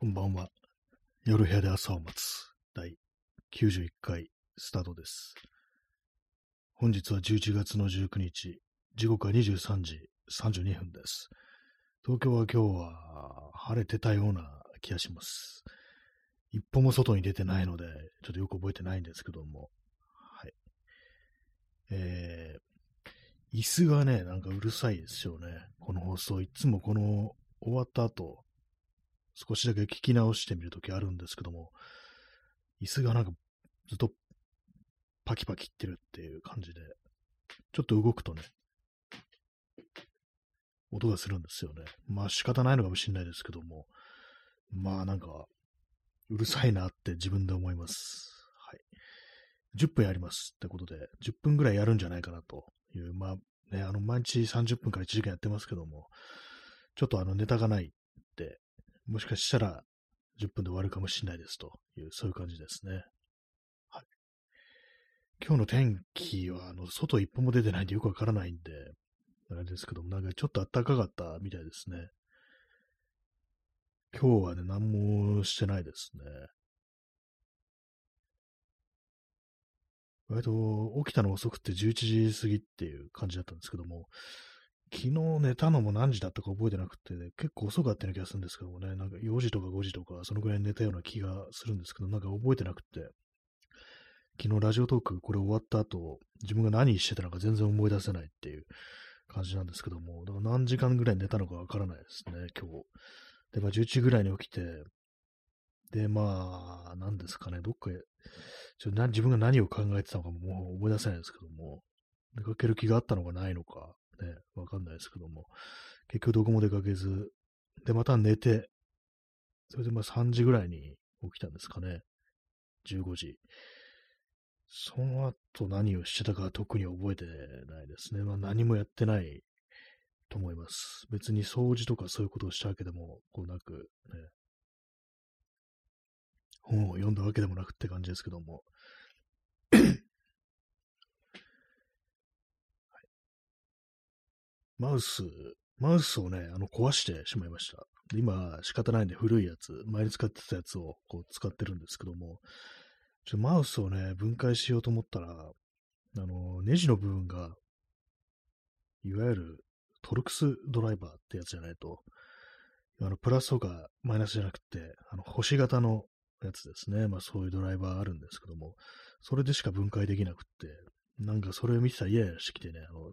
こんばんは。夜部屋で朝を待つ第91回スタートです。本日は11月の19日、時刻は23時32分です。東京は今日は晴れてたような気がします。一歩も外に出てないので、ちょっとよく覚えてないんですけども。はい。えー、椅子がね、なんかうるさいですよね。この放送。いつもこの終わった後、少しだけ聞き直してみるときあるんですけども、椅子がなんかずっとパキパキいってるっていう感じで、ちょっと動くとね、音がするんですよね。まあ仕方ないのかもしれないですけども、まあなんか、うるさいなって自分で思います。はい。10分やりますってことで、10分ぐらいやるんじゃないかなという、まあね、あの毎日30分から1時間やってますけども、ちょっとあのネタがないってもしかしたら10分で終わるかもしれないですという、そういう感じですね。はい。今日の天気は、あの、外一歩も出てないんでよくわからないんで、あれですけども、なんかちょっと暖かかったみたいですね。今日はね、何もしてないですね。割と起きたの遅くて11時過ぎっていう感じだったんですけども、昨日寝たのも何時だったか覚えてなくて、ね結構遅かったような気がするんですけどもね、なんか4時とか5時とか、そのぐらい寝たような気がするんですけど、なんか覚えてなくて、昨日ラジオトークこれ終わった後、自分が何してたのか全然思い出せないっていう感じなんですけども、だから何時間ぐらい寝たのかわからないですね、今日。で、まあ11時ぐらいに起きて、で、まあ、何ですかね、どっかへ、ちょな自分が何を考えてたのかももう思い出せないですけども、出かける気があったのかないのか、わかんないですけども、結局どこも出かけず、で、また寝て、それでまあ3時ぐらいに起きたんですかね。15時。その後何をしてたか特に覚えてないですね。まあ何もやってないと思います。別に掃除とかそういうことをしたわけでもこうなく、ね、本を読んだわけでもなくって感じですけども。マウス、マウスをね、あの、壊してしまいました。今、仕方ないんで古いやつ、前に使ってたやつをこう使ってるんですけども、ちょマウスをね、分解しようと思ったら、あの、ネジの部分が、いわゆるトルクスドライバーってやつじゃないと、あの、プラスとかマイナスじゃなくて、あの、星型のやつですね。まあそういうドライバーあるんですけども、それでしか分解できなくって、なんかそれを見てたらイヤイヤしてきてね、あの、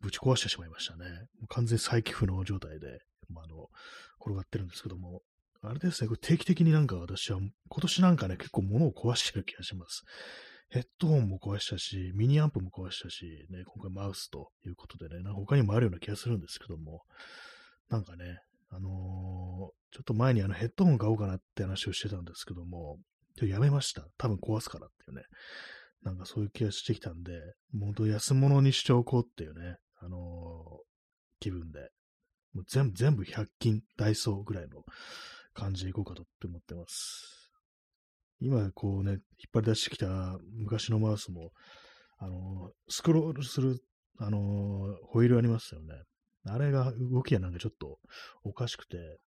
ぶち壊してしまいましたね。完全再起不能状態で、まあ、あの、転がってるんですけども、あれですね、これ定期的になんか私は、今年なんかね、結構物を壊してる気がします。ヘッドホンも壊したし、ミニアンプも壊したし、ね、今回マウスということでね、なんか他にもあるような気がするんですけども、なんかね、あのーちょっと前にあのヘッドホン買おうかなって話をしてたんですけども、ちょっとやめました。多分壊すからっていうね。なんかそういう気がしてきたんで、もう安物にしておこうっていうね、あのー気分で、もう全部、全部100均、ダイソーぐらいの感じでいこうかとって思ってます。今、こうね、引っ張り出してきた昔のマウスも、あのースクロールする、あのーホイールありますよね。あれが動きがなんかちょっとおかしくて、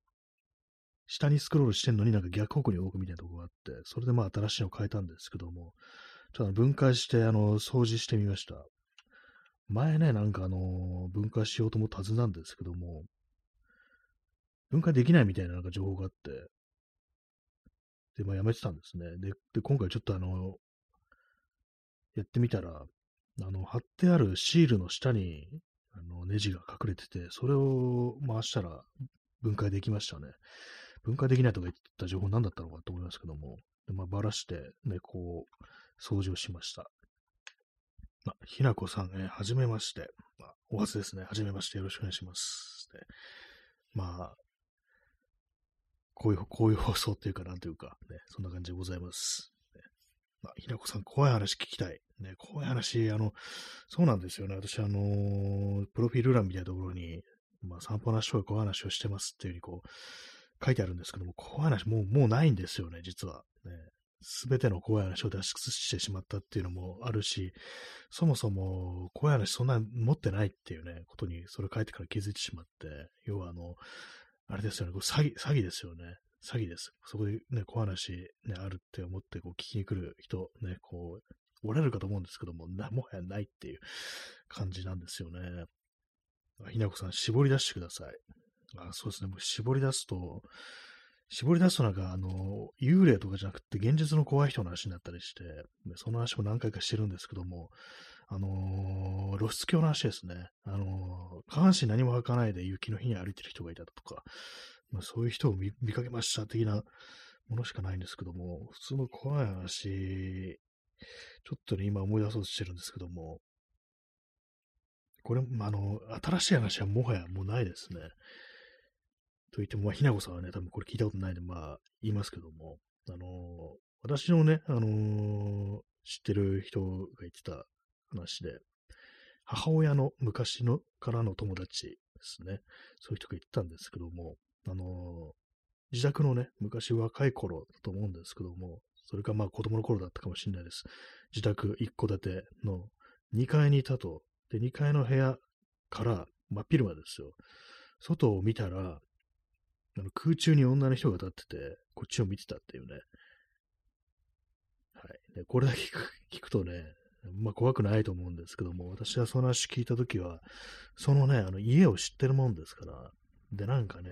下にスクロールしてんのになんか逆方向に動くみたいなとこがあって、それでまあ新しいのを変えたんですけども、ちょっと分解して、あの、掃除してみました。前ね、なんかあの、分解しようと思ったはずなんですけども、分解できないみたいななんか情報があって、で、まあやめてたんですね。で、で今回ちょっとあの、やってみたら、あの、貼ってあるシールの下に、あの、ネジが隠れてて、それを回したら分解できましたね。分解できないとか言ってた情報何だったのかと思いますけども、でまあ、ばらして、ね、こう、掃除をしました。あ、ひなこさん、えーはじめまして。あお初ですね。はじめまして。よろしくお願いします。でまあ、こういう、こういう放送っていうか、なんというか、ね、そんな感じでございます。ねあ、ひなこさん、怖い話聞きたい。ね、怖い話、あの、そうなんですよね。私、あのープロフィール欄みたいなところに、まあ、散歩の話とか怖い話をしてますっていうふうにこう、書いてあるんですけども、怖い話もう、もうないんですよね、実は。ね、すべての怖い話を脱出してしまったっていうのもあるし、そもそも怖い話そんな持ってないっていうね、ことにそれ書いてから気づいてしまって、要はあの、あれですよね、これ詐欺、詐欺ですよね。詐欺です。そこでね、小話、ね、あるって思って、こう、聞きに来る人、ね、こう、おられるかと思うんですけども、な、もはやないっていう感じなんですよね。ひなこさん、絞り出してください。あそうですね、もう絞り出すと、絞り出すとなんか、あの、幽霊とかじゃなくて、現実の怖い人の話になったりして、その話も何回かしてるんですけども、あのー、露出狂の話ですね。あのー、下半身何も履かないで雪の日に歩いてる人がいたとか、まあ、そういう人を見かけました的なものしかないんですけども、普通の怖い話、ちょっとね、今思い出そうとしてるんですけども、これ、あの、新しい話はもはやもうないですね。と言っても、まあ、ひなこさんはね、多分これ聞いたことないんで、まあ、言いますけども、あの私のね、あの知ってる人が言ってた話で、母親の昔のからの友達ですね。そういう人が言ったんですけども、あの自宅のね、昔若い頃だと思うんですけども、それかまあ子供の頃だったかもしれないです。自宅一戸建ての2階にいたと。で、2階の部屋から真っ昼間ですよ。外を見たら、あの空中に女の人が立ってて、こっちを見てたっていうね。はい。でこれだけ聞くとね、まあ怖くないと思うんですけども、私はその話聞いたときは、そのね、あの家を知ってるもんですから、で、なんかね、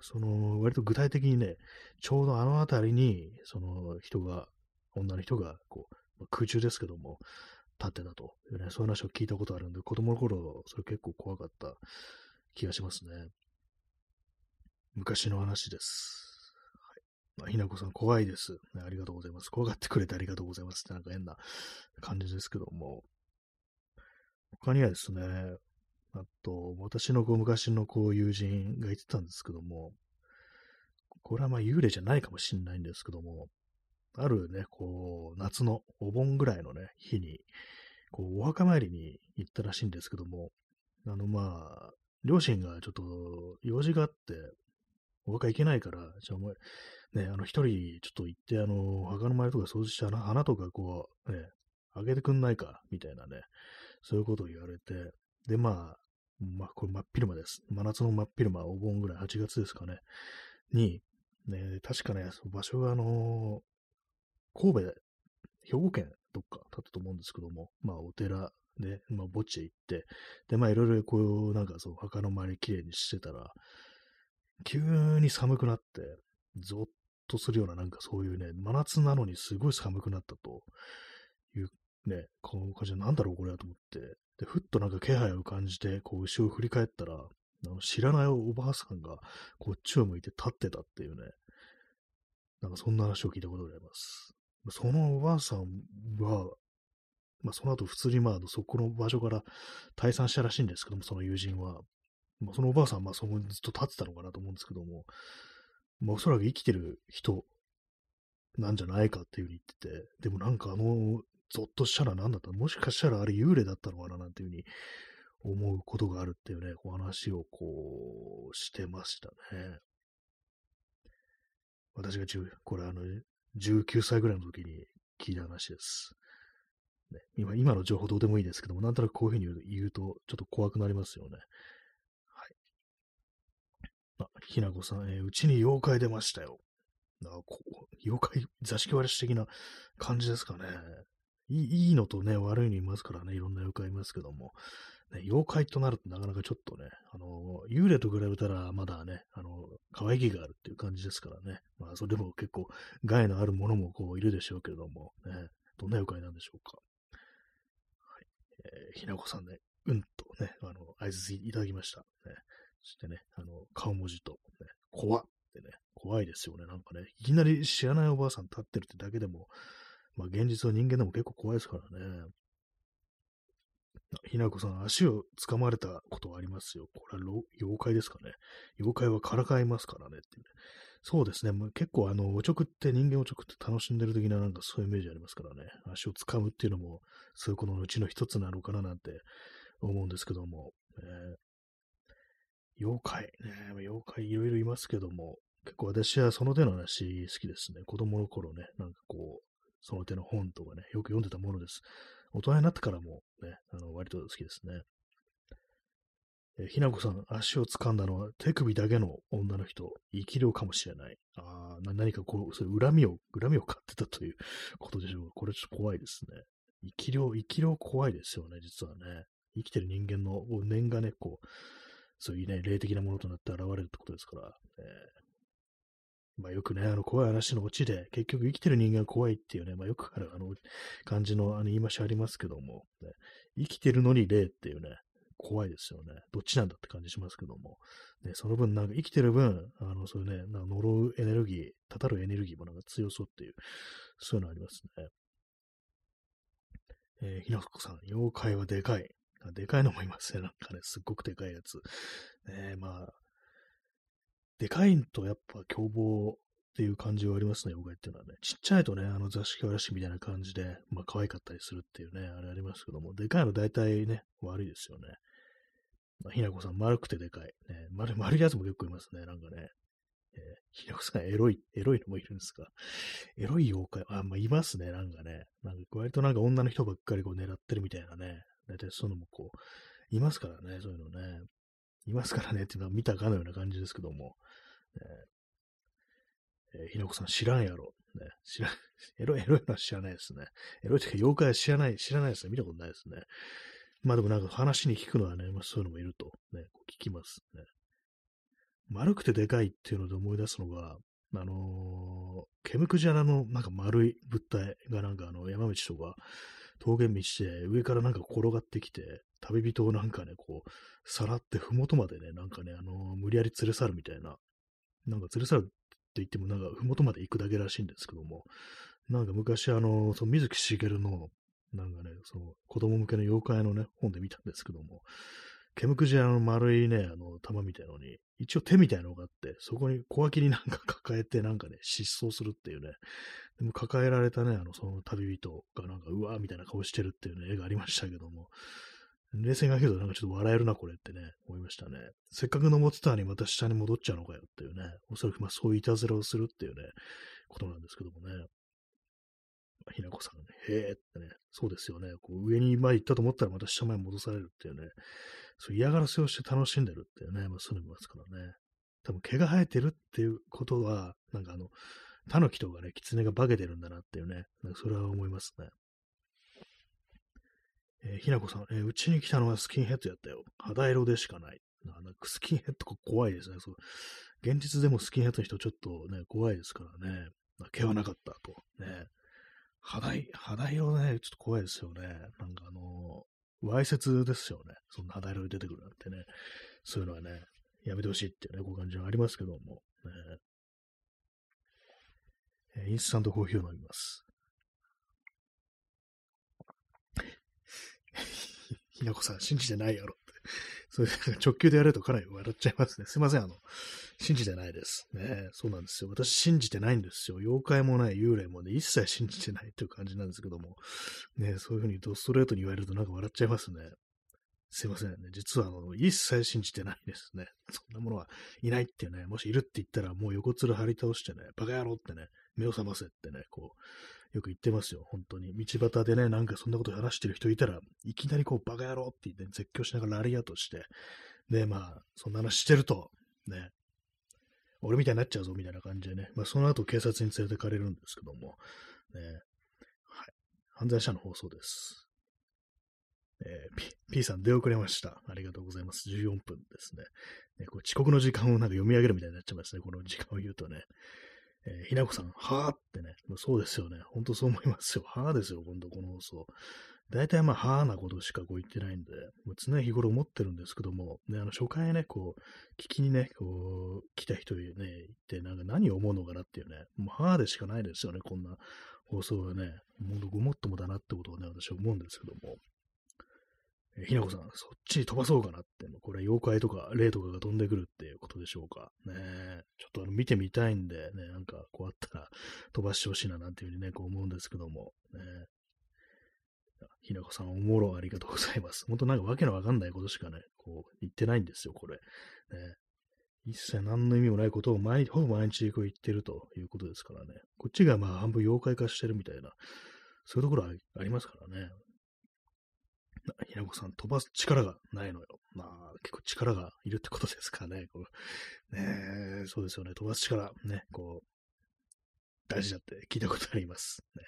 その、割と具体的にね、ちょうどあの辺りに、その人が、女の人が、こう、空中ですけども、立ってたというね、そういう話を聞いたことあるんで、子供の頃、それ結構怖かった気がしますね。昔の話です。まあ、ひなこさん怖いです、ね。ありがとうございます。怖がってくれてありがとうございますってなんか変な感じですけども。他にはですね、あと、私のこう昔のこう友人が言ってたんですけども、これはまあ幽霊じゃないかもしれないんですけども、あるね、こう、夏のお盆ぐらいのね、日に、こう、お墓参りに行ったらしいんですけども、あのまあ、両親がちょっと用事があって、お墓行けないから、じゃあお前、ね、あの、一人ちょっと行って、あの、墓の前とか掃除して花、花とかこう、ね、あげてくんないか、みたいなね、そういうことを言われて、で、まあ、まあ、これ真っ昼間です。真夏の真っ昼間、お盆ぐらい、8月ですかね、に、ね、確かね、場所があの神戸、兵庫県どっかだったと思うんですけども、まあ、お寺で、まあ、墓地へ行って、で、まあ、いろいろこう、なんかそう、墓の周りきれいにしてたら、急に寒くなって、ゾッとするような、なんかそういうね、真夏なのにすごい寒くなったというね、この感じでなんだろうこれはと思って、で、ふっとなんか気配を感じて、こう後ろを振り返ったら、あの知らないおばあさんがこっちを向いて立ってたっていうね、なんかそんな話を聞いたことがあります。そのおばあさんは、まあその後普通にまあそこの場所から退散したらしいんですけども、その友人は。まあそのおばあさんはまそこにずっと立ってたのかなと思うんですけども、まあおそらく生きてる人なんじゃないかっていうふうに言ってて、でもなんかあのゾッとしたら何だったもしかしたらあれ幽霊だったのかななんていうふうに思うことがあるっていうね、お話をこうしてましたね。私が10、これあの、19歳ぐらいの時に聞いた話です。ね、今、今の情報どうでもいいですけども、なんとなくこういうふうに言うと、ちょっと怖くなりますよね。あ、ひなこさん、えー、うちに妖怪出ましたよ。あこう妖怪、座敷割れし的な感じですかね。いいいのとね、悪いのいますからね、いろんな妖怪いますけども、ね、妖怪となるとなかなかちょっとね、あの、幽霊と比べたらまだね、あの、可愛げがあるっていう感じですからね。まあ、それでも結構害のあるものもこういるでしょうけども、ね、どんな妖怪なんでしょうか。はい。えー、ひなこさんね、うんとね、あの、合図いただきました。ね、してね、あの、顔文字と、ね、怖ってね、怖いですよね。なんかね、いきなり知らないおばあさん立ってるってだけでも、まあ現実は人間でも結構怖いですからね。ひなこさん、足を掴まれたことはありますよ。これは妖怪ですかね。妖怪はからかいますからねっていう、ね。そうですね。まあ、結構、あの、おちょくって、人間おちょくって楽しんでる的な、なんかそういうイメージありますからね。足を掴むっていうのも、そういうことのうちの一つなのかななんて思うんですけども。えー、妖怪、ね、妖怪いろいろいますけども、結構私はその手の話好きですね。子供の頃ね、なんかこう、その手の本とかね、よく読んでたものです。大人になってからもね、あの割と好きですね。え、ひなこさん、足を掴んだのは手首だけの女の人、生き量かもしれない。ああ、何かこう、そういう恨みを、恨みを買ってたということでしょうか。これちょっと怖いですね。生き量、生き量怖いですよね、実はね。生きてる人間の念がね、こう、そういうね、霊的なものとなって現れるってことですから、えー、まあよくね、あの怖い話のオチで、結局生きてる人間が怖いっていうね、まあよくあるあの感じのあの言い回しありますけども、ね、生きてるのに霊っていうね、怖いですよね。どっちなんだって感じしますけども。ね、その分、なんか生きてる分、あの、そういうね、なんか呪うエネルギー、たたるエネルギーもなんか強そうっていう、そういうのありますね。えー、ひなこさん、妖怪はでかい。でかいのもいますね。なんかね、すっごくでかいやつ。ね、まあ、でかいとやっぱ凶暴っていう感じはありますね、妖怪っていうのはね。ちっちゃいとね、あの雑誌わらしみたいな感じで、まあ可愛かったりするっていうね、あれありますけども、でかいの大体ね、悪いですよね。まあ、ひなこさん、丸くてでかい。ね、丸、丸いやつも結構いますね、なんかね。えー、ひなこさん、エロい、エロいのもいるんですか。エロい妖怪、あ、まあ、いますね、なんかね。なんか、割となんか女の人ばっかりこう狙ってるみたいなね。大体そういうのもこう、いますからね、そういうのね。いますからねっていうのは見たかのような感じですけども。ねえー、ひなこさん知らんやろ。ね、知らん、エロい、エロいのは知らないですね。エロいというか、妖怪は知らない、知らないですね。見たことないですね。まあでもなんか話に聞くのはね、まあ、そういうのもいると、ね、こう聞きますね。丸くてでかいっていうので思い出すのが、あのー、ケムクジャラのなんか丸い物体がなんかあの山道とか峠道で上からなんか転がってきて、旅人をなんかね、こう、さらってふもとまでね、なんかね、あのー、無理やり連れ去るみたいな、なんか連れ去るって言ってもなんかふもとまで行くだけらしいんですけども、なんか昔あのー、その水木しげるのなんかね、その子供向けの妖怪のね、本で見たんですけども、ケムクジラの丸いね、あの、玉みたいのに、一応手みたいなのがあって、そこに小脇になんか抱えて、なんかね、失踪するっていうね、でも抱えられたね、あの、その旅人がなんか、うわーみたいな顔してるっていうね、絵がありましたけども、冷静に考えるとなんかちょっと笑えるな、これってね、思いましたね。せっかく登ってたのにまた下に戻っちゃうのかよっていうね、おそらくまあそういういたずらをするっていうね、ことなんですけどもね。ひなこさんがね、へえってね、そうですよね。こう上に前行ったと思ったらまた下前に戻されるっていうね、そう嫌がらせをして楽しんでるっていうね、まあそういうのますからね。多分毛が生えてるっていうことは、なんかあの、タヌキとかね、キツネが化けてるんだなっていうね、なんかそれは思いますね。えー、ひなこさん、えー、うちに来たのはスキンヘッドやったよ。肌色でしかない。なんかスキンヘッドが怖いですね。そう現実でもスキンヘッドの人ちょっとね、怖いですからね。毛はなかったと。ね。肌肌色ね、ちょっと怖いですよね。なんかあのわいせつですよね。そんな肌色で出てくるなんてね。そういうのはね、やめてほしいっていうね、ご感じはありますけども。ね、えインスタントコーヒーを飲みます。ひなこさん、信じてないやろ それ直球でやるとかなり笑っちゃいますね。すいません、あの、信じてないです。ねそうなんですよ。私信じてないんですよ。妖怪もない、幽霊もね、一切信じてないっていう感じなんですけども、ねそういうふうにドストレートに言われるとなんか笑っちゃいますね。すいませんね。実は、あの、一切信じてないですね。そんなものはいないってね、もしいるって言ったら、もう横面張り倒してね、バカ野郎ってね、目を覚ませってね、こう、よく言ってますよ、本当に。道端でね、なんかそんなこと話してる人いたら、いきなりこう、バカ野郎って言って、絶叫しながらラリアートして、で、まあ、そんな話してると、ね、俺みたいになっちゃうぞ、みたいな感じでね。まあ、その後警察に連れてかれるんですけども、ね。はい。犯罪者の放送です。えー、P, P さん出遅れました。ありがとうございます。14分ですね。ねこう遅刻の時間をなんか読み上げるみたいになっちゃいますね。この時間を言うとね。えー、ひなこさん、はぁってね。そうですよね。ほんとそう思いますよ。はぁですよ、今度この放送。大体まあ、はーなことしかこう言ってないんで、もう常日頃思ってるんですけども、ね、あの、初回ね、こう、聞きにね、こう、来た人にね、言って、なんか何を思うのかなっていうね、もう、はーでしかないですよね、こんな放送はね、もうごもっともだなってことをね、私は思うんですけども。ひなこさん、そっちに飛ばそうかなって、これ妖怪とか霊とかが飛んでくるっていうことでしょうか。ねちょっとあの見てみたいんで、ね、なんかこうあったら飛ばしてほしいななんていうふうにね、こう思うんですけども、ねひなこさん、おもろありがとうございます。本当なんかわけのわかんないことしかね、こう言ってないんですよ、これ。ね、一切何の意味もないことを毎ほぼ毎日こう言ってるということですからね。こっちがまあ半分妖怪化してるみたいな、そういうところはありますからね。ひなこさん、飛ばす力がないのよ。まあ、結構力がいるってことですかね。こうねそうですよね。飛ばす力、ね、こう、大事だって聞いたことあります。ね、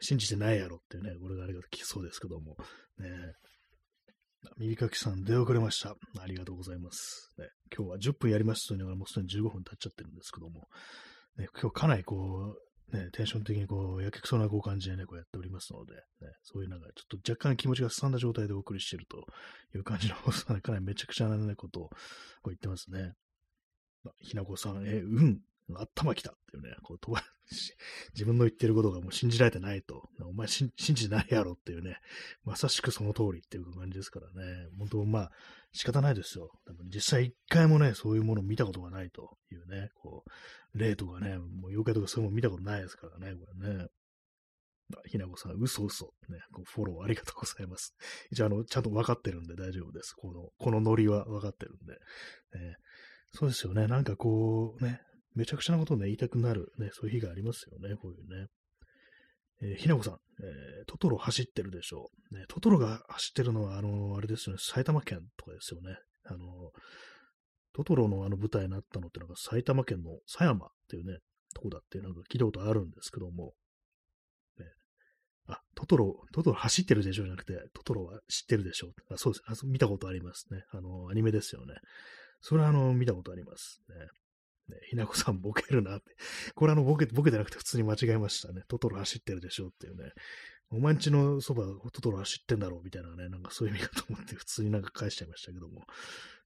信じてないやろっていうね、これがあれが聞きそうですけども。ね耳かきさん、出遅れました。ありがとうございます。ね、今日は10分やりますというのがもうすでに15分経っちゃってるんですけども、ね、今日かなりこう、ね、テンション的にこう、やけくそなこう感じでね、こうやっておりますので、ね、そういうなんか、ちょっと若干気持ちがすさんだ状態でお送りしてるという感じの、かなりめちゃくちゃな、ね、ことをこう言ってますね。まひなこさん、え、うん、頭きたっていうね、こう飛ば自分の言ってることがもう信じられてないと、お前信じないやろっていうね、まさしくその通りっていう感じですからね、本当まあ仕方ないですよ。多分実際一回もね、そういうものを見たことがないというね、こう、例とかね、もう妖怪とかそういうもの見たことないですからね、これね。ひなこさん、嘘嘘。ね、こうフォローありがとうございます。一応、あの、ちゃんと分かってるんで大丈夫です。この、このノリは分かってるんで。ね、そうですよね。なんかこう、ね、めちゃくちゃなことをね、言いたくなる、ね、そういう日がありますよね、こういうね。えー、ひなこさん、えー、トトロ走ってるでしょう。ね、トトロが走ってるのは、あのー、あれですよね、埼玉県とかですよね。あのトトロのあの舞台になったのってなんか埼玉県の狭山っていうね、とこだってなんか聞いたことあるんですけども、ね、あ、トトロ、トトロ走ってるでしょうじゃなくて、トトロは知ってるでしょあそうですあ見たことありますね。あの、アニメですよね。それはあの、見たことありますね。ね、ひなこさんボケるなって。これあの、ボケ、ボケてなくて普通に間違えましたね。トトロ走ってるでしょっていうね。お前んちのそば、トトロ走ってんだろうみたいなね、なんかそういう意味かと思って普通になんか返しちゃいましたけども。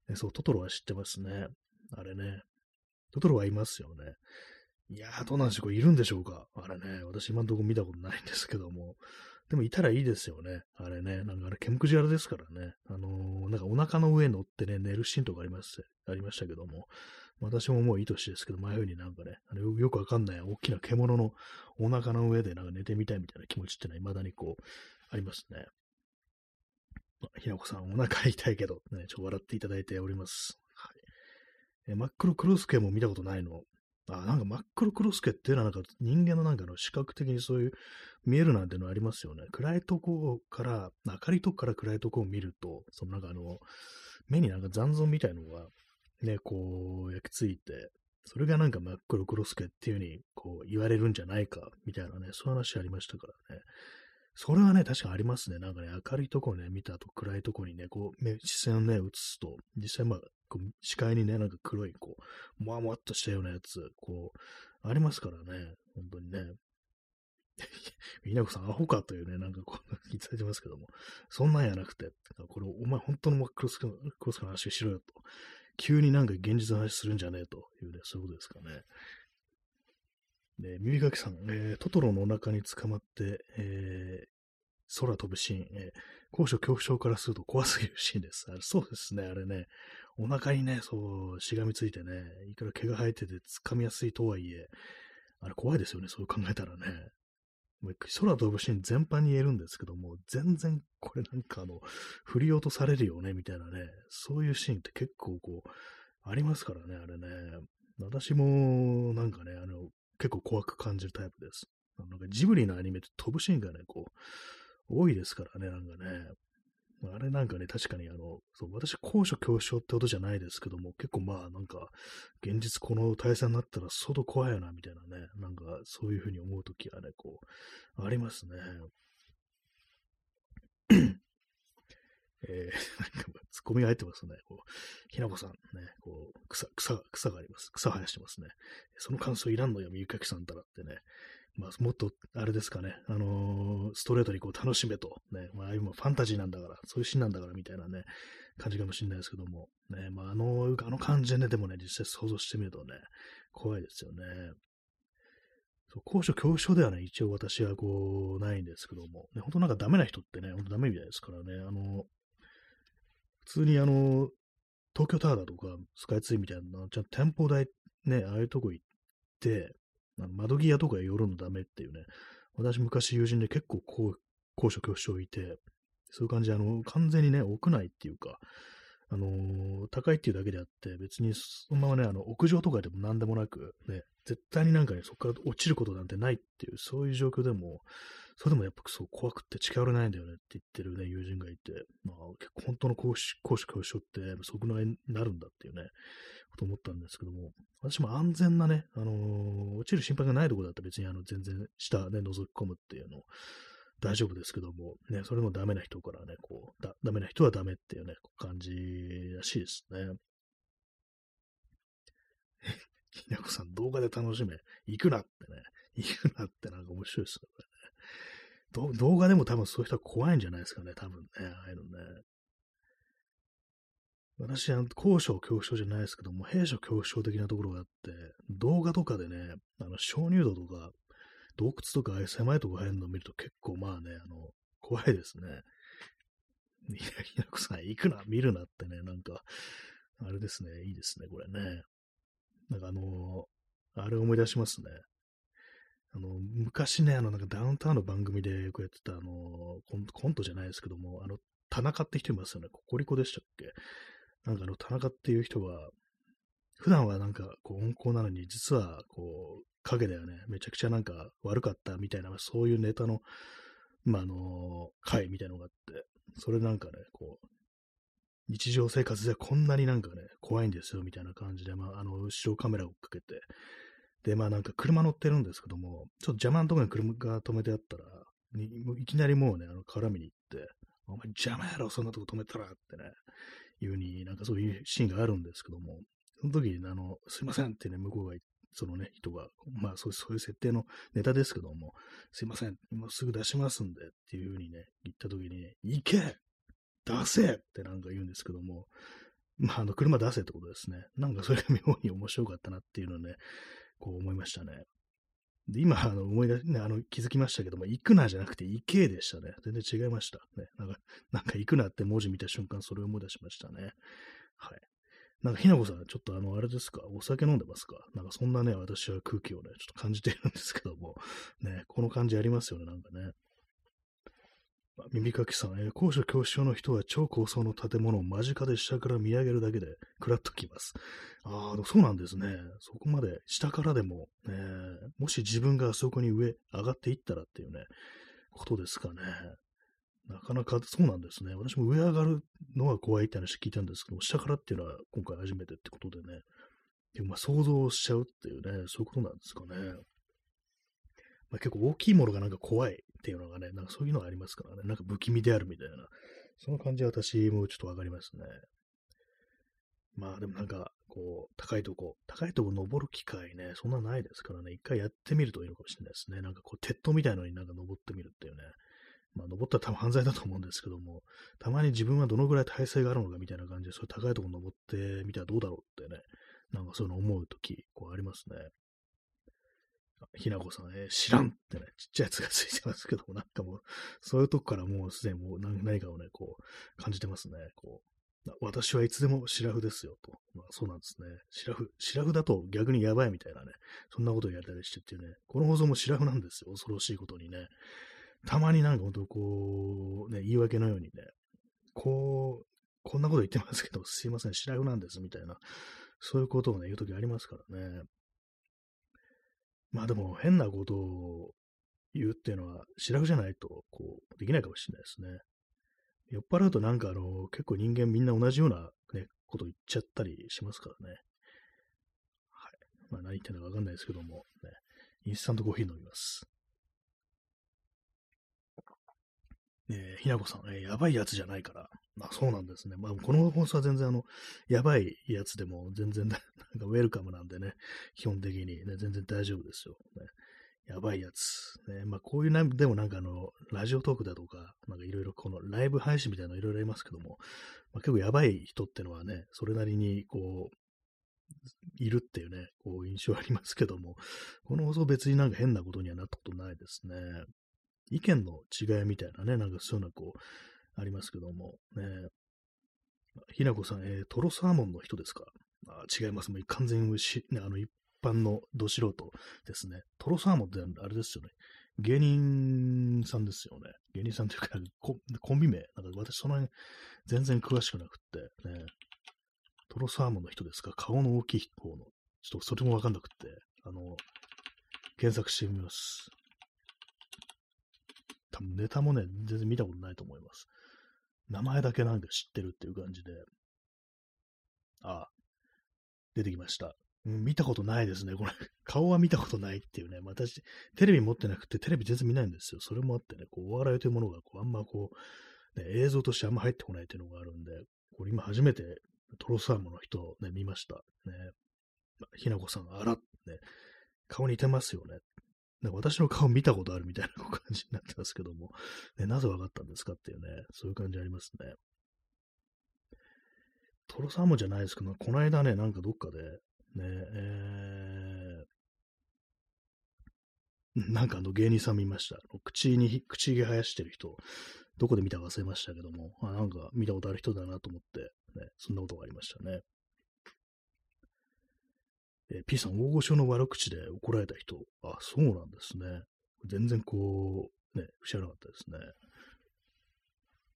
ね、そう、トトロは知ってますね。あれね。トトロはいますよね。いやー、どうなんでしょういるんでしょうかあれね。私今んとこ見たことないんですけども。でもいたらいいですよね。あれね。なんかあれ、ケムクジラですからね。あのー、なんかお腹の上に乗ってね、寝るシーンとかあります、ありましたけども。私ももういい年ですけど、前よになんかね、あのよくわかんない大きな獣のお腹の上でなんか寝てみたいみたいな気持ちってのは未だにこう、ありますね。ひなこさん、お腹痛いけど、ね、ちょっと笑っていただいております。はい。え真っ黒クロスケも見たことないの？あ、なんか真っ黒クロスケっていうのはなんか人間のなんかの視覚的にそういう見えるなんてのありますよね。暗いとこから、明かりとこから暗いとこを見ると、そのなんかあの、目になんか残像みたいのがね、こう、焼き付いて、それがなんか真っ黒クロスケっていう風にこう言われるんじゃないか、みたいなね、そういう話ありましたからね。それはね、確かありますね。なんかね、明るいとこね、見た後暗いとこにね、こう、目、視線をね、映すと、実際まあ、こう視界にね、なんか黒い、こう、もわもわっとしたようなやつ、こう、ありますからね、本当にね。みなこさん、アホかというね、なんかこう、言ってますけども、そんなんやなくて、これ、お前本当の真っ黒スクロスケの話しろよと急になんか現実の話するんじゃねえというね、そういうことですかね。で、耳かきさん、えー、トトロのお腹に捕まって、えー、空飛ぶシーン、えー、高所恐怖症からすると怖すぎるシーンです。あれそうですね、あれね、お腹にね、そう、しがみついてね、いくら毛が生えてて掴みやすいとはいえ、あれ怖いですよね、そう考えたらね。空飛ぶシーン全般に言えるんですけども、全然これなんかあの、振り落とされるよね、みたいなね、そういうシーンって結構こう、ありますからね、あれね。私もなんかね、あの、結構怖く感じるタイプです。なんかジブリのアニメって飛ぶシーンがね、こう、多いですからね、なんかね。あれなんかね、確かにあの、そう、私、高所恐怖症ってことじゃないですけども、結構まあなんか、現実この対戦になったら相当怖いよな、みたいなね、なんかそういうふうに思うときはね、こう、ありますね。えー、なんか、ツッコミが入ってますね。こう、ひなこさん、ね、こう、草、草、草があります。草生やしてますね。その感想いらんのよ、みゆかきさんたらってね。まあ、もっと、あれですかね、あのー、ストレートにこう楽しめと、ね、まあ、今ファンタジーなんだから、そういうシーンなんだからみたいなね、感じかもしれないですけども、ね、まあ、あの、あの感じでね、でもね、実際想像してみるとね、怖いですよね。そう高所恐怖症ではね、一応私はこう、ないんですけども、ね、本当なんかダメな人ってね、本当ダメみたいですからね、あの、普通にあの、東京タワーだとか、スカイツリーみたいな、ちゃんと店舗代、ね、ああいうとこ行って、あ窓際とか寄るのダメっていうね、私昔友人で結構高高所恐怖症いて、そういう感じで、あの、完全にね、屋内っていうか、あのー、高いっていうだけであって、別にそのままね、あの、屋上とかでも何でもなく、ね、絶対になんかね、そこから落ちることなんてないっていう、そういう状況でも、それでもやっぱそう怖くって近寄れないんだよねって言ってるね、友人がいて、まあ結構本当の公主、公主教師って即内になるんだっていうね、こと思ったんですけども、私も安全なね、あのー、落ちる心配がないところだったら別にあの全然下ね、覗き込むっていうの大丈夫ですけども、ね、それもダメな人からね、こう、だダメな人はダメっていうね、感じらしいですね。ひなこさん、動画で楽しめ。行くなってね。行くなってなんか面白いですよね。動画でも多分そういう人は怖いんじゃないですかね、多分ね、ああいうのね。私は高所恐怖症じゃないですけども、兵所恐怖症的なところがあって、動画とかでね、あの、鍾乳洞とか、洞窟とかああいう狭いとこ入るのを見ると結構まあね、あの、怖いですね。いや、ひなこさん、行くな、見るなってね、なんか、あれですね、いいですね、これね。なんかあのあれ思い出しますね。あの、昔ね、あの、なんかダウンタウンの番組でよくやってた、あの、コントじゃないですけども、あの、田中って人いますよね。ココリコでしたっけ？なんかあの、田中っていう人は、普段はなんか、こう、温厚なのに、実は、こう、影ではね、めちゃくちゃなんか悪かったみたいな、そういうネタの、まあ、あの、回みたいなのがあって、それなんかね、こう、日常生活でこんなになんかね、怖いんですよ、みたいな感じで、まあ、あの、後ろカメラをかけて、で、まあなんか車乗ってるんですけども、ちょっと邪魔なところに車が止めてあったら、いきなりもうね、あの絡みに行って、お前邪魔やろ、そんなとこ止めたらってね、いうふうになんかそういうシーンがあるんですけども、その時に、あの、すいませんってね、向こうが、そのね、人が、まあそうそういう設定のネタですけども、すいません、今すぐ出しますんでっていうふうにね、言った時に、行け出せってなんか言うんですけども、まあ、あの、車出せってことですね。なんかそれが妙に面白かったなっていうのね、こう思いましたね。で、今、あの、思い出、ね、あの、気づきましたけども、行くなじゃなくて行けでしたね。全然違いました。ね。なんか、なんか行くなって文字見た瞬間、それを思い出しましたね。はい。なんか、ひなこさん、ちょっとあの、あれですか、お酒飲んでますか？なんか、そんなね、私は空気をね、ちょっと感じているんですけども、ね、この感じありますよね、なんかね。耳かきさん、えー、高所恐怖症の人は超高層の建物を間近で下から見上げるだけで食らっときます。ああ、そうなんですね。そこまで下からでも、ね、もし自分があそこに上上がっていったらっていうね、ことですかね。なかなかそうなんですね。私も上上がるのは怖いって話聞いたんですけど、下からっていうのは今回初めてってことでね。でもまあ、想像しちゃうっていうね、そういうことなんですかね。まあ、結構大きいものがなんか怖いっていうのがね、なんかそういうのがありますからね、なんか不気味であるみたいな、その感じは私もちょっとわかりますね。まあでもなんか、こう、高いとこ、高いとこ登る機会ね、そんなないですからね、一回やってみるといいのかもしれないですね。なんかこう、鉄塔みたいのになんか登ってみるっていうね。まあ、登ったら多分犯罪だと思うんですけども、たまに自分はどのぐらい体勢があるのかみたいな感じで、そういう高いとこ登ってみたらどうだろうってね、なんかそういうの思うとき、こうありますね。ひなこさん、え、知らんってね、ちっちゃいやつがついてますけども、なんかもう、そういうとこからもうすでにもう何かをね、こう、感じてますね。こう、私はいつでもシラフですよ、と。まあそうなんですね。シラフ、シラフだと逆にやばいみたいなね、そんなことをやったりしてっていうね、この放送もシラフなんですよ、恐ろしいことにね。たまになんか本当こう、ね、言い訳のようにね、こう、こんなこと言ってますけど、すいません、シラフなんです、みたいな、そういうことをね、言うときありますからね。まあでも変なことを言うっていうのは、白くじゃないと、こう、できないかもしれないですね。酔っ払うとなんかあの、結構人間みんな同じようなね、こと言っちゃったりしますからね。はい。まあ何言ってんのかわかんないですけども、ね、インスタントコーヒー飲みます。えー、ひなこさん、えー、やばいやつじゃないから。まあそうなんですね。まあこの放送は全然あの、やばいやつでも全然 なんかウェルカムなんでね、基本的にね、全然大丈夫ですよ。ね、やばいやつ。ね、まあこういうな、でもなんかあの、ラジオトークだとか、なんかいろいろこのライブ配信みたいなのいろいろありますけども、まあ、結構やばい人ってのはね、それなりにこう、いるっていうね、こう印象ありますけども、この放送別になんか変なことにはなったことないですね。意見の違いみたいなね、なんかそういうのはこう、ありますけども、ね。ひなこさん、えー、トロサーモンの人ですか？あ違います。もう完全にし、ね、あの、一般のど素人ですね。トロサーモンってあれですよね。芸人さんですよね。芸人さんというか、ココンビ名。なんか私その辺全然詳しくなくって、ね。トロサーモンの人ですか？顔の大きい方の。ちょっとそれもわかんなくって、あの、検索してみます。多分ネタもね、全然見たことないと思います。名前だけなんか知ってるっていう感じで。あ、出てきました。うん、見たことないですね。これ、顔は見たことないっていうね。私、テレビ持ってなくて、テレビ全然見ないんですよ。それもあってね、こう、お笑いというものが、こう、あんまこう、ね、映像としてあんま入ってこないっていうのがあるんで、これ今初めて、トロサーモの人ね、見ました。ね。ひなこさん、あら、ね、顔似てますよね。なんか私の顔見たことあるみたいな感じになってますけども、ね、なぜ分かったんですかっていうね、そういう感じありますね。トロサーモンじゃないですけど、この間ね、なんかどっかで、ね、えー、なんかあの芸人さん見ました。口に、口毛生やしてる人、どこで見たか忘れましたけども、あなんか見たことある人だなと思って、ね、そんなことがありましたね。えー、P さん、大御所の悪口で怒られた人。あ、そうなんですね。全然こう、ね、知らなかったですね。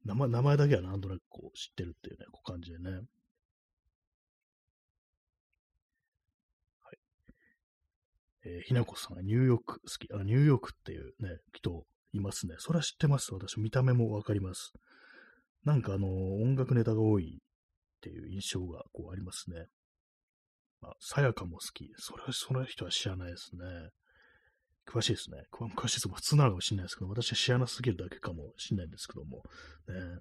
名前名前だけはなんとなくこう知ってるっていうね、こう感じでね。はい。えー、ひなこさんニューヨーク好き。あ、ニューヨークっていうね、人いますね。それは知ってます。私、見た目もわかります。なんかあの、音楽ネタが多いっていう印象がこうありますね。さやかも好き。それは、その人は知らないですね。詳しいですね。詳しいです。普通なのかもしれないですけど、私は知らなすぎるだけかもしれないんですけども。ね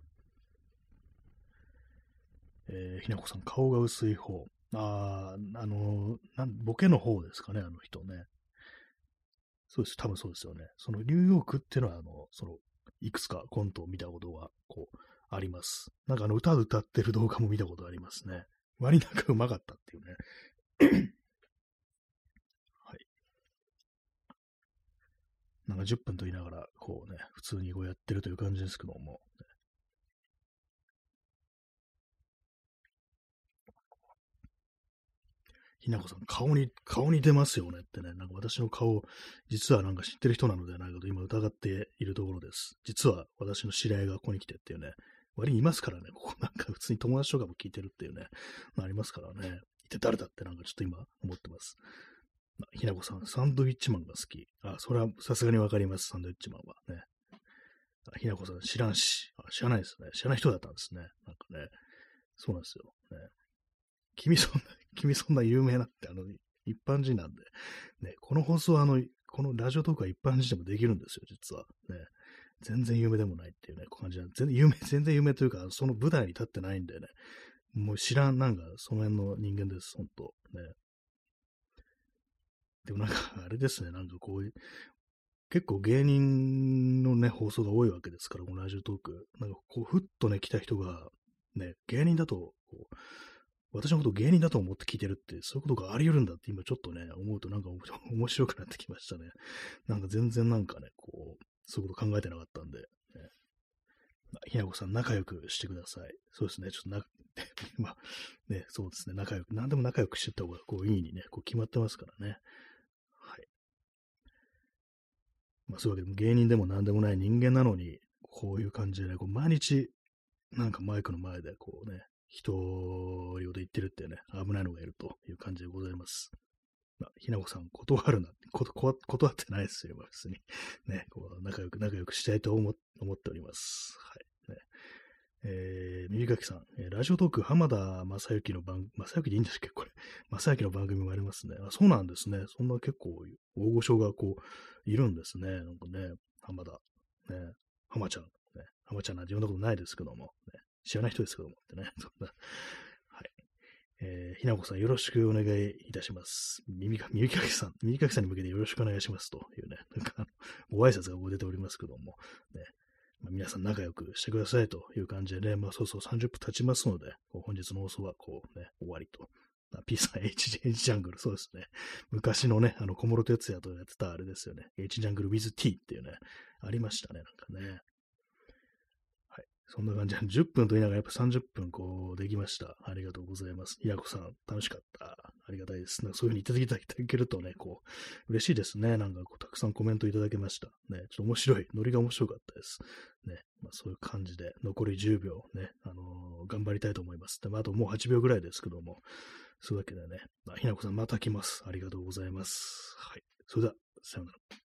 えー、ひなこさん、顔が薄い方。ああ、あのなん、ボケの方ですかね、あの人ね。そうです。多分そうですよね。そのニューヨークっていうのは、あの、その、いくつかコントを見たことが、こう、あります。なんかあの、歌歌ってる動画も見たことありますね。割なんかうまかったっていうね。はい。なんか10分と言いながら、こうね、普通にこうやってるという感じですけども。ひなこさん、顔に、顔に出ますよねってね、なんか私の顔、実はなんか知ってる人なのではないかと今疑っているところです。実は私の知り合いがここに来てっていうね、割にいますからね、ここなんか普通に友達とかも聞いてるっていうね、まあありますからね。って誰だってなんかちょっと今思ってます。あ、ひなこさん、サンドウィッチマンが好き。あ、それはさすがにわかります、サンドウィッチマンはね。ひなこさん、知らんしあ、知らないですね。知らない人だったんですね。なんかね。そうなんですよ。ね、君そんな、君そんな有名なって、あの、一般人なんで。ね、この放送は、あの、このラジオトークは一般人でもできるんですよ、実は。ね。全然有名でもないっていうね、感じなん全然有名、全然有名というか、その舞台に立ってないんでね、もう知らん、なんか、その辺の人間です、ほんと。ね。でもなんか、あれですね、なんかこういう、結構芸人のね、放送が多いわけですから、このラジオトーク。なんかこう、ふっとね、来た人が、ね、芸人だと、こう、私のこと芸人だと思って聞いてるって、そういうことがあり得るんだって今ちょっとね、思うとなんか 面白くなってきましたね。なんか全然なんかね、こう、そういうこと考えてなかったんで、ひなこさん仲良くしてください。そうですね。ちょっとな、まあ、ね、そうですね。仲良く、何でも仲良くしてった方が、こう、いいにね、こう決まってますからね。はい。まあ、そういうわけで、芸人でも何でもない人間なのに、こういう感じでね、こう毎日、なんかマイクの前で、こうね、人用で言ってるってね、危ないのがいるという感じでございます。ひなこさん、断るな、断ってないですよ、別に。ね、こう、仲良く、仲良くしたいと思っております。はい。ね。えー、耳かきさん、えー、ラジオトーク、浜田正幸の番、正幸でいいんですっけ？これ。正幸の番組もありますね。あ、そうなんですね。そんな結構、大御所がこう、いるんですね。なんかね、浜田、ね、浜ちゃん、ね、浜ちゃんなんて呼んだことないですけども、ね、知らない人ですけどもってね、そんな、えー、ひなこさんよろしくお願いいたします。耳か、耳かきさん、耳かきさんに向けてよろしくお願いしますというね、なんか、ご挨拶が出ておりますけども、ね、まあ、皆さん仲良くしてくださいという感じでね、まあそうそう30分経ちますので、本日の放送はこうね、終わりと。P さん H, H ジャングル、そうですね。昔のね、あの、小室哲也とやってたあれですよね。H ジャングル with T っていうね、ありましたね、なんかね。そんな感じで、10分と言いながらやっぱ30分こうできました。ありがとうございます。やこさん、楽しかった。ありがたいですね。そういうふうに言っていただけるとね、こう、嬉しいですね。なんかこう、たくさんコメントいただけました。ね、ちょっと面白い、ノリが面白かったです。ね、まあそういう感じで、残り10秒ね、あのー、頑張りたいと思います。で、まあ、あともう8秒ぐらいですけども、そういうわけでね、まあ、ひなこさんまた来ます。ありがとうございます。はい。それでは、さようなら。